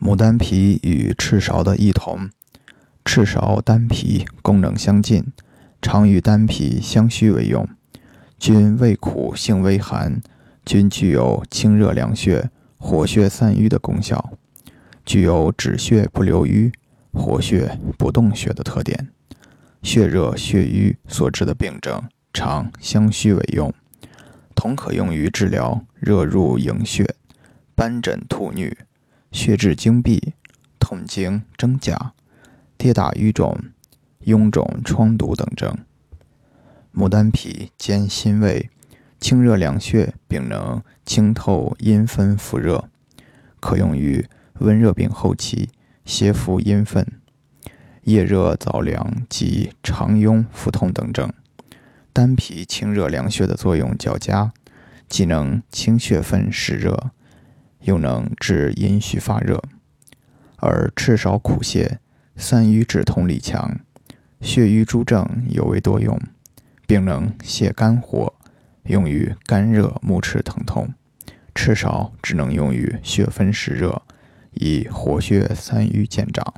牡丹皮与赤芍的异同，赤芍丹皮功能相近，常与丹皮相须为用，均味苦性微寒，均具有清热凉血、活血散瘀的功效，具有止血不留瘀、活血不动血的特点。血热血瘀所致的病症，常相须为用，同可用于治疗热入营血、斑疹吐衄。血滞精闭、痛经真假、跌打瘀肿、臃肿疮毒等症。牡丹皮兼辛味，清热凉血，并能清透阴分腹热，可用于温热病后期邪腹阴分、夜热早凉及肠痈腹痛等症。丹皮清热凉血的作用较佳，既能清血分湿热。又能治阴虚发热，而赤芍苦泻，散瘀止痛力强，血瘀诸症尤为多用，并能泻肝火，用于肝热目赤疼痛。赤芍只能用于血分湿热，以活血散瘀见长。